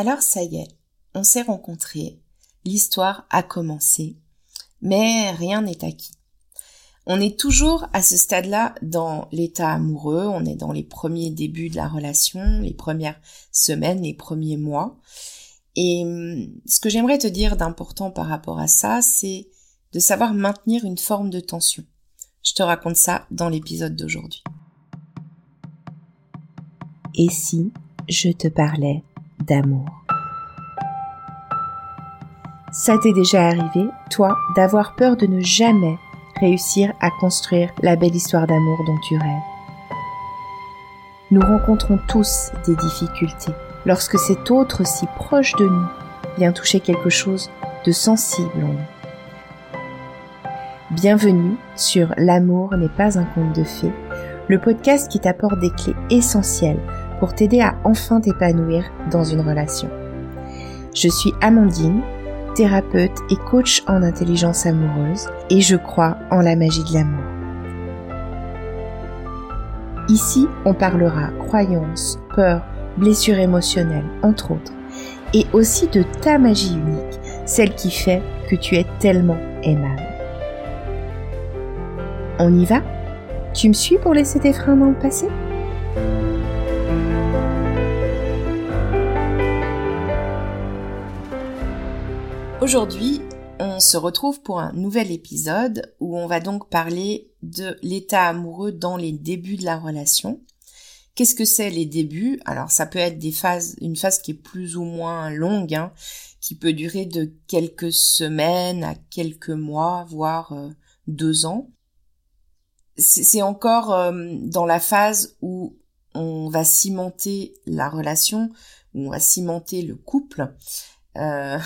Alors ça y est, on s'est rencontrés, l'histoire a commencé, mais rien n'est acquis. On est toujours à ce stade-là dans l'état amoureux, on est dans les premiers débuts de la relation, les premières semaines, les premiers mois. Et hum, ce que j'aimerais te dire d'important par rapport à ça, c'est de savoir maintenir une forme de tension. Je te raconte ça dans l'épisode d'aujourd'hui. Et si je te parlais d'amour. Ça t'est déjà arrivé, toi, d'avoir peur de ne jamais réussir à construire la belle histoire d'amour dont tu rêves? Nous rencontrons tous des difficultés lorsque cet autre si proche de nous vient toucher quelque chose de sensible en nous. Bienvenue sur L'amour n'est pas un conte de fées, le podcast qui t'apporte des clés essentielles pour t'aider à enfin t'épanouir dans une relation. Je suis Amandine, thérapeute et coach en intelligence amoureuse et je crois en la magie de l'amour. Ici, on parlera croyances, peurs, blessures émotionnelles, entre autres, et aussi de ta magie unique, celle qui fait que tu es tellement aimable. On y va? Tu me suis pour laisser tes freins dans le passé? Aujourd'hui, on se retrouve pour un nouvel épisode où on va donc parler de l'état amoureux dans les débuts de la relation. Qu'est-ce que c'est les débuts? Alors ça peut être des phases, une phase qui est plus ou moins longue, hein, qui peut durer de quelques semaines à quelques mois, voire euh, deux ans. C'est encore euh, dans la phase où on va cimenter la relation, où on va cimenter le couple. Euh,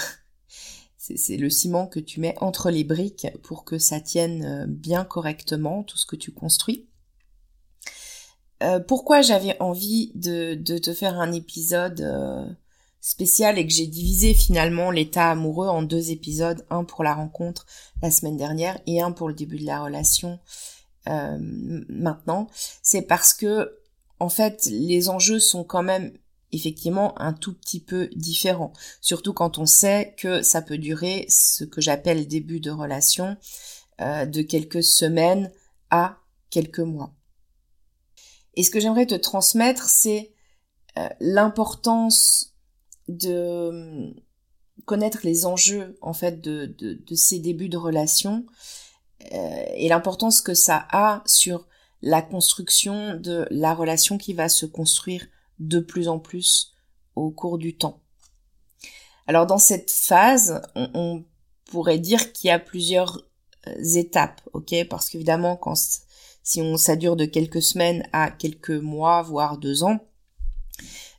c'est le ciment que tu mets entre les briques pour que ça tienne euh, bien correctement tout ce que tu construis. Euh, pourquoi j'avais envie de, te faire un épisode euh, spécial et que j'ai divisé finalement l'état amoureux en deux épisodes, un pour la rencontre la semaine dernière et un pour le début de la relation maintenant, c'est parce que en fait les enjeux sont quand même effectivement un tout petit peu différent. Surtout quand on sait que ça peut durer ce que j'appelle début de relation euh, de quelques semaines à quelques mois. Et ce que j'aimerais te transmettre, c'est euh, l'importance de euh, connaître les enjeux en fait de, de, ces débuts de relation et l'importance que ça a sur la construction de la relation qui va se construire de plus en plus au cours du temps. Alors dans cette phase, on, pourrait dire qu'il y a plusieurs euh, étapes, ok? Parce qu'évidemment, quand si on ça dure de quelques semaines à quelques mois, voire deux ans,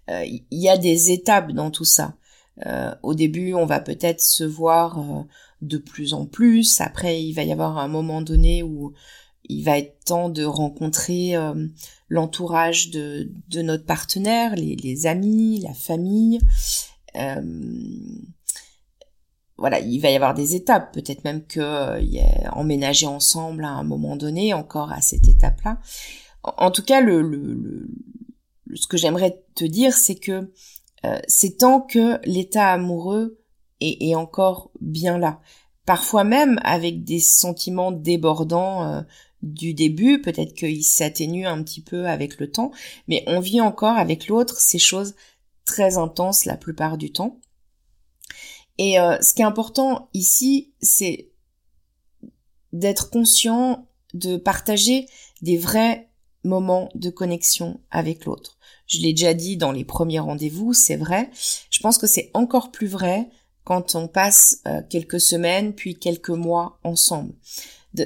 euh, il y a des étapes dans tout ça. Euh, au début, on va peut-être se voir de plus en plus. Après, il va y avoir un moment donné où il va être temps de rencontrer euh, l'entourage de, de, notre partenaire, les, amis, la famille. Euh, voilà, il va y avoir des étapes, peut-être même que euh, y a emménager ensemble à un moment donné, encore à cette étape-là. En, tout cas, le, ce que j'aimerais te dire, c'est que c'est tant que l'état amoureux est, encore bien là. Parfois même avec des sentiments débordants du début, peut-être qu'il s'atténue un petit peu avec le temps, mais on vit encore avec l'autre ces choses très intenses la plupart du temps. Et euh, ce qui est important ici, c'est d'être conscient de partager des vrais moments de connexion avec l'autre. Je l'ai déjà dit dans les premiers rendez-vous, c'est vrai. Je pense que c'est encore plus vrai quand on passe euh, quelques semaines puis quelques mois ensemble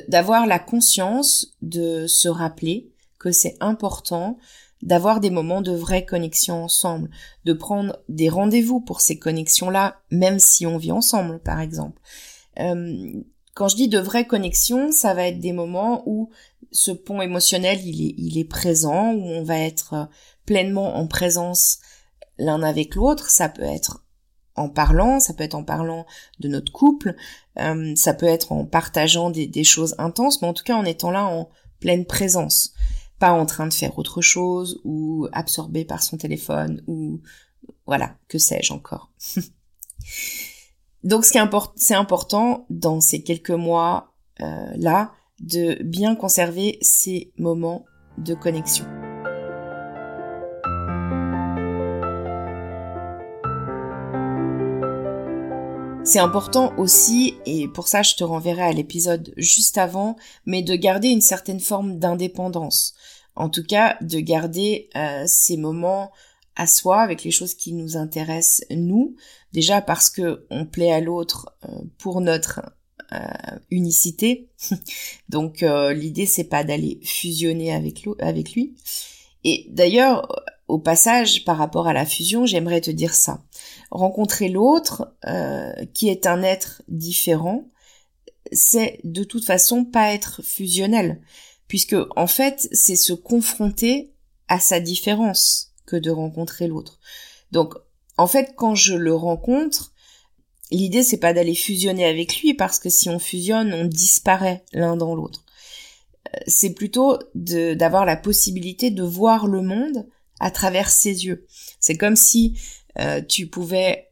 d'avoir la conscience de se rappeler que c'est important d'avoir des moments de vraie connexion ensemble, de prendre des rendez-vous pour ces connexions-là, même si on vit ensemble, par exemple. Euh, quand je dis de vraie connexion, ça va être des moments où ce pont émotionnel, il est, il est présent, où on va être pleinement en présence l'un avec l'autre. Ça peut être en parlant, ça peut être en parlant de notre couple, euh, ça peut être en partageant des, choses intenses, mais en tout cas en étant là en pleine présence, pas en train de faire autre chose ou absorbé par son téléphone ou voilà, que sais-je encore. Donc ce important dans ces quelques mois euh, là de bien conserver ces moments de connexion. C'est important aussi, et pour ça je te renverrai à l'épisode juste avant, mais de garder une certaine forme d'indépendance. En tout cas, de garder euh, ces moments à soi avec les choses qui nous intéressent nous. Déjà parce que on plaît à l'autre euh, pour notre euh, unicité. Donc l'idée c'est pas d'aller fusionner avec, avec lui. Et d'ailleurs, au passage, par rapport à la fusion, j'aimerais te dire ça. Rencontrer l'autre, euh, qui est un être différent, c'est de toute façon pas être fusionnel, puisque en fait, c'est se confronter à sa différence que de rencontrer l'autre. Donc, en fait, quand je le rencontre, l'idée c'est pas d'aller fusionner avec lui, parce que si on fusionne, on disparaît l'un dans l'autre. Euh, c'est plutôt d'avoir la possibilité de voir le monde à travers ses yeux. C'est comme si euh, tu pouvais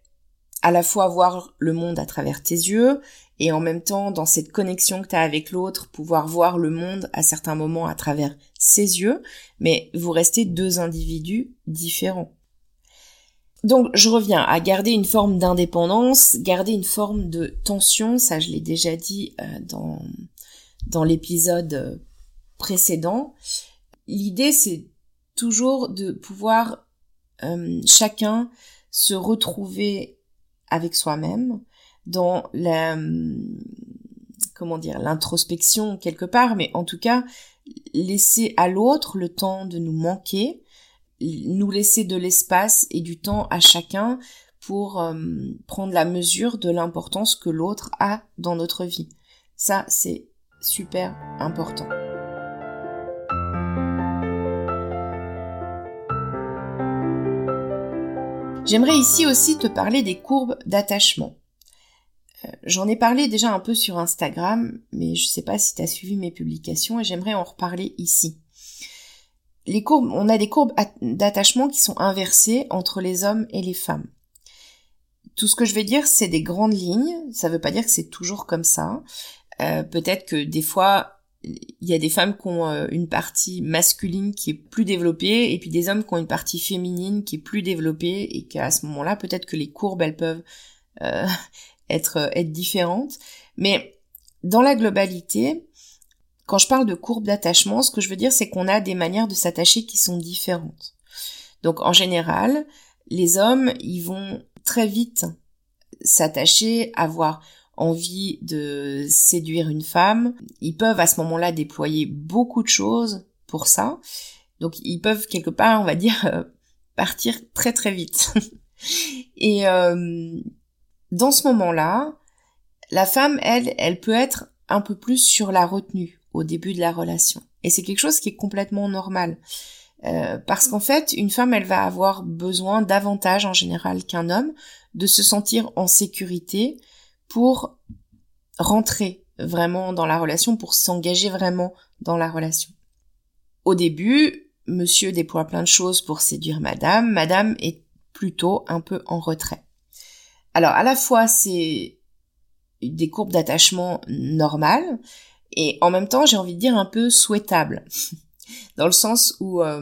à la fois voir le monde à travers tes yeux et en même temps, dans cette connexion que tu as avec l'autre, pouvoir voir le monde à certains moments à travers ses yeux, mais vous restez deux individus différents. Donc je reviens à garder une forme d'indépendance, garder une forme de tension, ça je l'ai déjà dit euh, dans, dans l'épisode euh, précédent. L'idée c'est toujours de pouvoir euh, chacun se retrouver avec soi-même dans la comment dire l'introspection quelque part mais en tout cas laisser à l'autre le temps de nous manquer nous laisser de l'espace et du temps à chacun pour euh, prendre la mesure de l'importance que l'autre a dans notre vie. Ça c'est super important J'aimerais ici aussi te parler des courbes d'attachement. Euh, j'en ai parlé déjà un peu sur Instagram, mais je ne sais pas si tu as suivi mes publications et j'aimerais en reparler ici. Les courbes, on a des courbes d'attachement qui sont inversées entre les hommes et les femmes. Tout ce que je vais dire, c'est des grandes lignes. Ça ne veut pas dire que c'est toujours comme ça. Euh, peut-être que des fois, il y a des femmes qui ont euh, une partie masculine qui est plus développée et puis des hommes qui ont une partie féminine qui est plus développée et qu'à ce moment-là peut-être que les courbes elles peuvent euh, être euh, être différentes. Mais dans la globalité quand je parle de courbes d'attachement ce que je veux dire c'est qu'on a des manières de s'attacher qui sont différentes. Donc en général les hommes ils vont très vite s'attacher avoir envie de séduire une femme, ils peuvent à ce moment-là déployer beaucoup de choses pour ça. Donc ils peuvent quelque part, on va dire, euh, partir très très vite. Et euh, dans ce moment-là, la femme, elle, elle peut être un peu plus sur la retenue au début de la relation. Et c'est quelque chose qui est complètement normal. Euh, parce qu'en fait, une femme, elle va avoir besoin davantage en général qu'un homme de se sentir en sécurité, pour rentrer vraiment dans la relation, pour s'engager vraiment dans la relation. Au début, monsieur déploie plein de choses pour séduire madame, madame est plutôt un peu en retrait. Alors à la fois c'est des courbes d'attachement normales et en même temps j'ai envie de dire un peu souhaitables dans le sens où euh,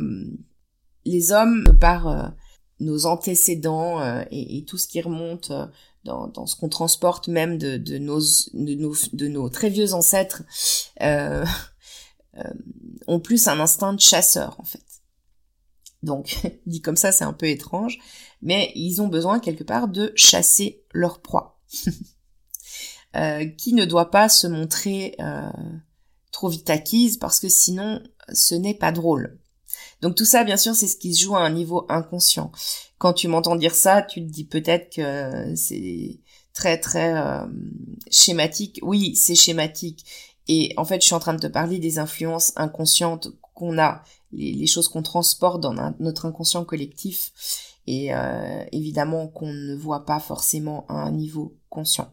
les hommes par euh, nos antécédents euh, et, tout ce qui remonte dans, ce qu'on transporte même de, nos très vieux ancêtres, euh, euh, ont plus un instinct de chasseur en fait. Donc, dit comme ça, c'est un peu étrange, mais ils ont besoin quelque part de chasser leur proie, euh, qui ne doit pas se montrer euh, trop vite acquise parce que sinon, ce n'est pas drôle. Donc tout ça, bien sûr, c'est ce qui se joue à un niveau inconscient. Quand tu m'entends dire ça, tu te dis peut-être que c'est très très euh, schématique. Oui, c'est schématique. Et en fait, je suis en train de te parler des influences inconscientes qu'on a, les, choses qu'on transporte dans notre inconscient collectif, et euh, évidemment qu'on ne voit pas forcément à un niveau conscient.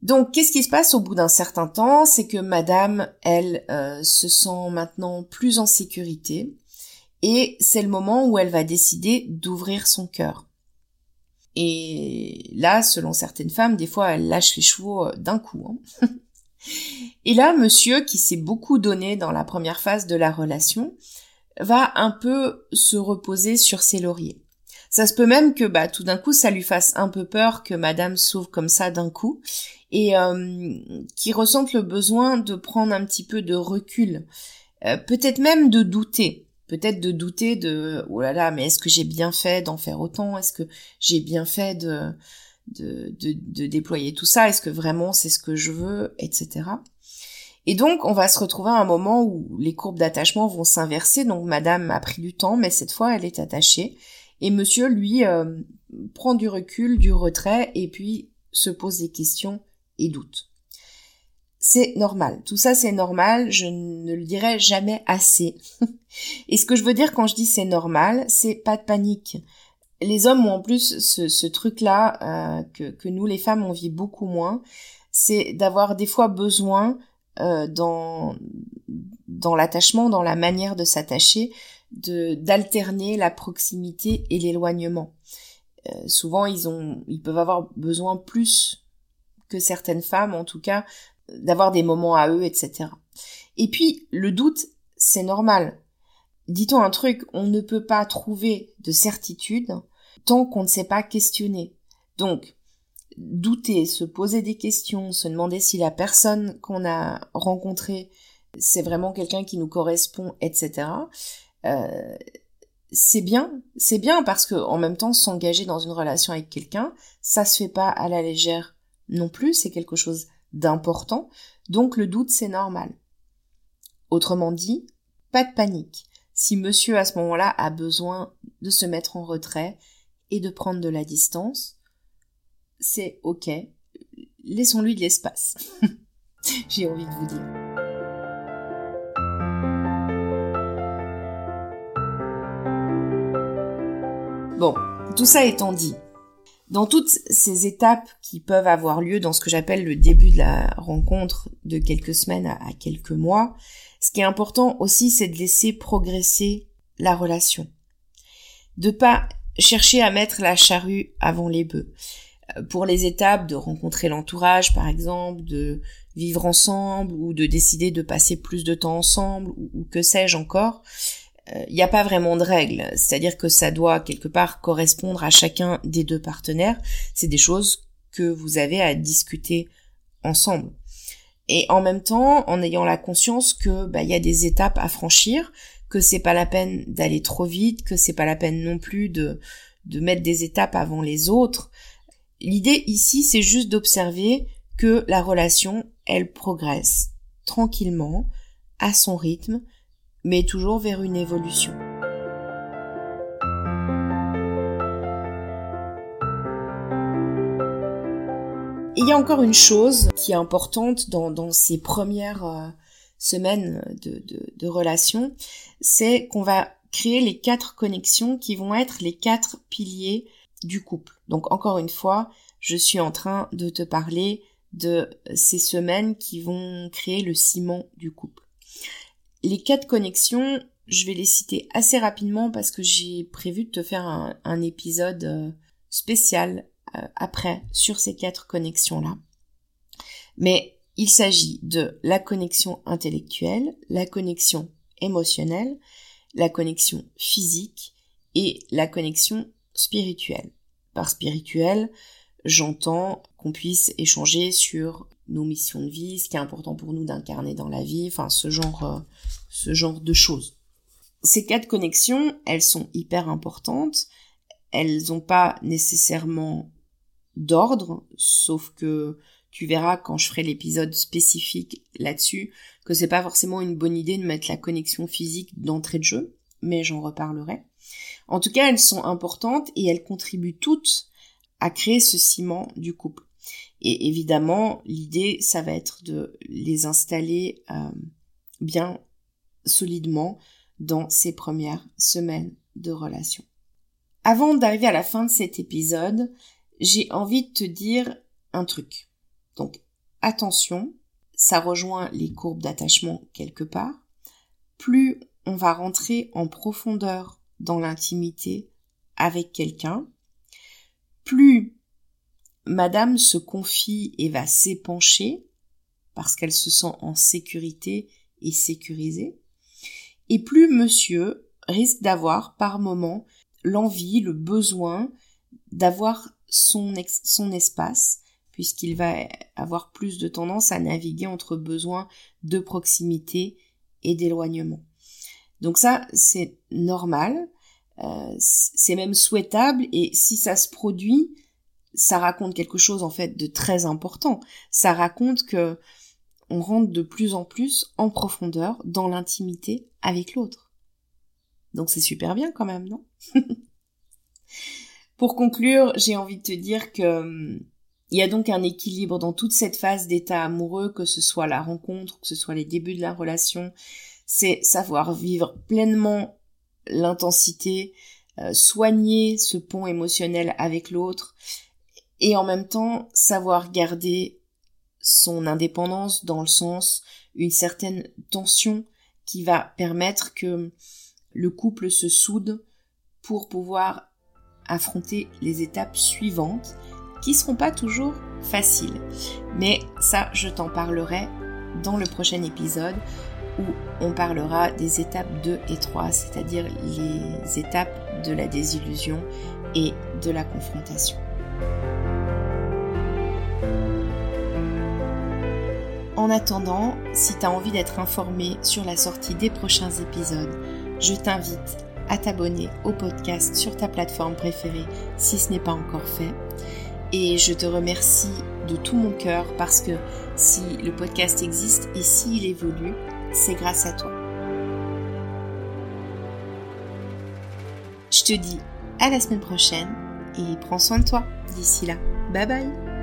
Donc, qu'est-ce qui se passe au bout d'un certain temps? C'est que Madame, elle, euh, se sent maintenant plus en sécurité et c'est le moment où elle va décider d'ouvrir son cœur. Et là, selon certaines femmes, des fois, elle lâche les chevaux euh, d'un coup. Hein. et là, monsieur, qui s'est beaucoup donné dans la première phase de la relation, va un peu se reposer sur ses lauriers. Ça se peut même que bah tout d'un coup ça lui fasse un peu peur que madame s'ouvre comme ça d'un coup et euh, qui ressente le besoin de prendre un petit peu de recul, euh, peut-être même de douter, peut-être de douter de oh là là mais est-ce que j'ai bien fait d'en faire autant, est-ce que j'ai bien fait de de, de, déployer tout ça, est-ce que vraiment c'est ce que je veux, etc. Et donc, on va se retrouver à un moment où les courbes d'attachement vont s'inverser. Donc, madame a pris du temps, mais cette fois, elle est attachée. Et monsieur, lui, euh, prend du recul, du retrait, et puis se pose des questions et doute. C'est normal. Tout ça, c'est normal. Je ne le dirai jamais assez. et ce que je veux dire quand je dis c'est normal, c'est pas de panique. Les hommes ont en plus ce, truc-là euh, que, nous, les femmes, on vit beaucoup moins. C'est d'avoir des fois besoin euh, dans l'attachement, dans la manière de s'attacher, d'alterner la proximité et l'éloignement. Euh, souvent, ils ont, ils peuvent avoir besoin plus que certaines femmes, en tout cas, d'avoir des moments à eux, etc. Et puis, le doute, c'est normal. Dit-on un truc, on ne peut pas trouver de certitude tant qu'on ne sait pas questionner. Donc, douter, se poser des questions, se demander si la personne qu'on a rencontrée c'est vraiment quelqu'un qui nous correspond, etc. Euh, c'est bien, c'est bien parce que en même temps s'engager dans une relation avec quelqu'un, ça se fait pas à la légère non plus, c'est quelque chose d'important. Donc le doute c'est normal. Autrement dit, pas de panique. Si monsieur à ce moment-là a besoin de se mettre en retrait et de prendre de la distance, c'est ok. Laissons-lui de l'espace. J'ai envie de vous dire. Bon, tout ça étant dit, dans toutes ces étapes qui peuvent avoir lieu dans ce que j'appelle le début de la rencontre de quelques semaines à, quelques mois, ce qui est important aussi, c'est de laisser progresser la relation. De pas chercher à mettre la charrue avant les bœufs pour les étapes de rencontrer l'entourage, par exemple, de vivre ensemble ou de décider de passer plus de temps ensemble ou, que sais-je encore, il euh, n'y a pas vraiment de règles. C'est-à-dire que ça doit quelque part correspondre à chacun des deux partenaires. C'est des choses que vous avez à discuter ensemble. Et en même temps, en ayant la conscience que bah, il y a des étapes à franchir, que c'est pas la peine d'aller trop vite, que c'est pas la peine non plus de de mettre des étapes avant les autres, L'idée ici, c'est juste d'observer que la relation, elle progresse tranquillement, à son rythme, mais toujours vers une évolution. il y a encore une chose qui est importante dans, ces premières euh, semaines de, de relation, c'est qu'on va créer les quatre connexions qui vont être les quatre piliers du couple. Donc encore une fois, je suis en train de te parler de ces semaines qui vont créer le ciment du couple. Les quatre connexions, je vais les citer assez rapidement parce que j'ai prévu de te faire un, épisode euh, spécial euh, après sur ces quatre connexions-là. Mais il s'agit de la connexion intellectuelle, la connexion émotionnelle, la connexion physique et la connexion spirituelle. Par spirituel, j'entends qu'on puisse échanger sur nos missions de vie, ce qui est important pour nous d'incarner dans la vie, enfin ce genre, euh, ce genre de choses. Ces quatre connexions, elles sont hyper importantes. Elles n'ont pas nécessairement d'ordre, sauf que tu verras quand je ferai l'épisode spécifique là-dessus que c'est pas forcément une bonne idée de mettre la connexion physique d'entrée de jeu, mais j'en reparlerai. En tout cas, elles sont importantes et elles contribuent toutes à créer ce ciment du couple. Et évidemment, l'idée, ça va être de les installer euh, bien solidement dans ces premières semaines de relation. Avant d'arriver à la fin de cet épisode, j'ai envie de te dire un truc. Donc, attention, ça rejoint les courbes d'attachement quelque part. Plus on va rentrer en profondeur dans l'intimité avec quelqu'un, plus madame se confie et va s'épancher parce qu'elle se sent en sécurité et sécurisée, et plus monsieur risque d'avoir par moment l'envie, le besoin d'avoir son, espace, puisqu'il va avoir plus de tendance à naviguer entre besoins de proximité et d'éloignement. Donc ça, c'est normal, euh, c'est même souhaitable, et si ça se produit, ça raconte quelque chose en fait de très important. Ça raconte que on rentre de plus en plus en profondeur dans l'intimité avec l'autre. Donc c'est super bien quand même, non? Pour conclure, j'ai envie de te dire que hum, il y a donc un équilibre dans toute cette phase d'état amoureux, que ce soit la rencontre, que ce soit les débuts de la relation, c'est savoir vivre pleinement l'intensité, euh, soigner ce pont émotionnel avec l'autre, et en même temps savoir garder son indépendance dans le sens une certaine tension qui va permettre que le couple se soude pour pouvoir affronter les étapes suivantes qui seront pas toujours faciles. Mais ça, je t'en parlerai dans le prochain épisode où on parlera des étapes 2 et 3, c'est-à-dire les étapes de la désillusion et de la confrontation. En attendant, si tu as envie d'être informé sur la sortie des prochains épisodes, je t'invite à t'abonner au podcast sur ta plateforme préférée si ce n'est pas encore fait. Et je te remercie de tout mon cœur parce que si le podcast existe et s'il évolue, c'est grâce à toi. Je te dis à la semaine prochaine et prends soin de toi d'ici là. Bye bye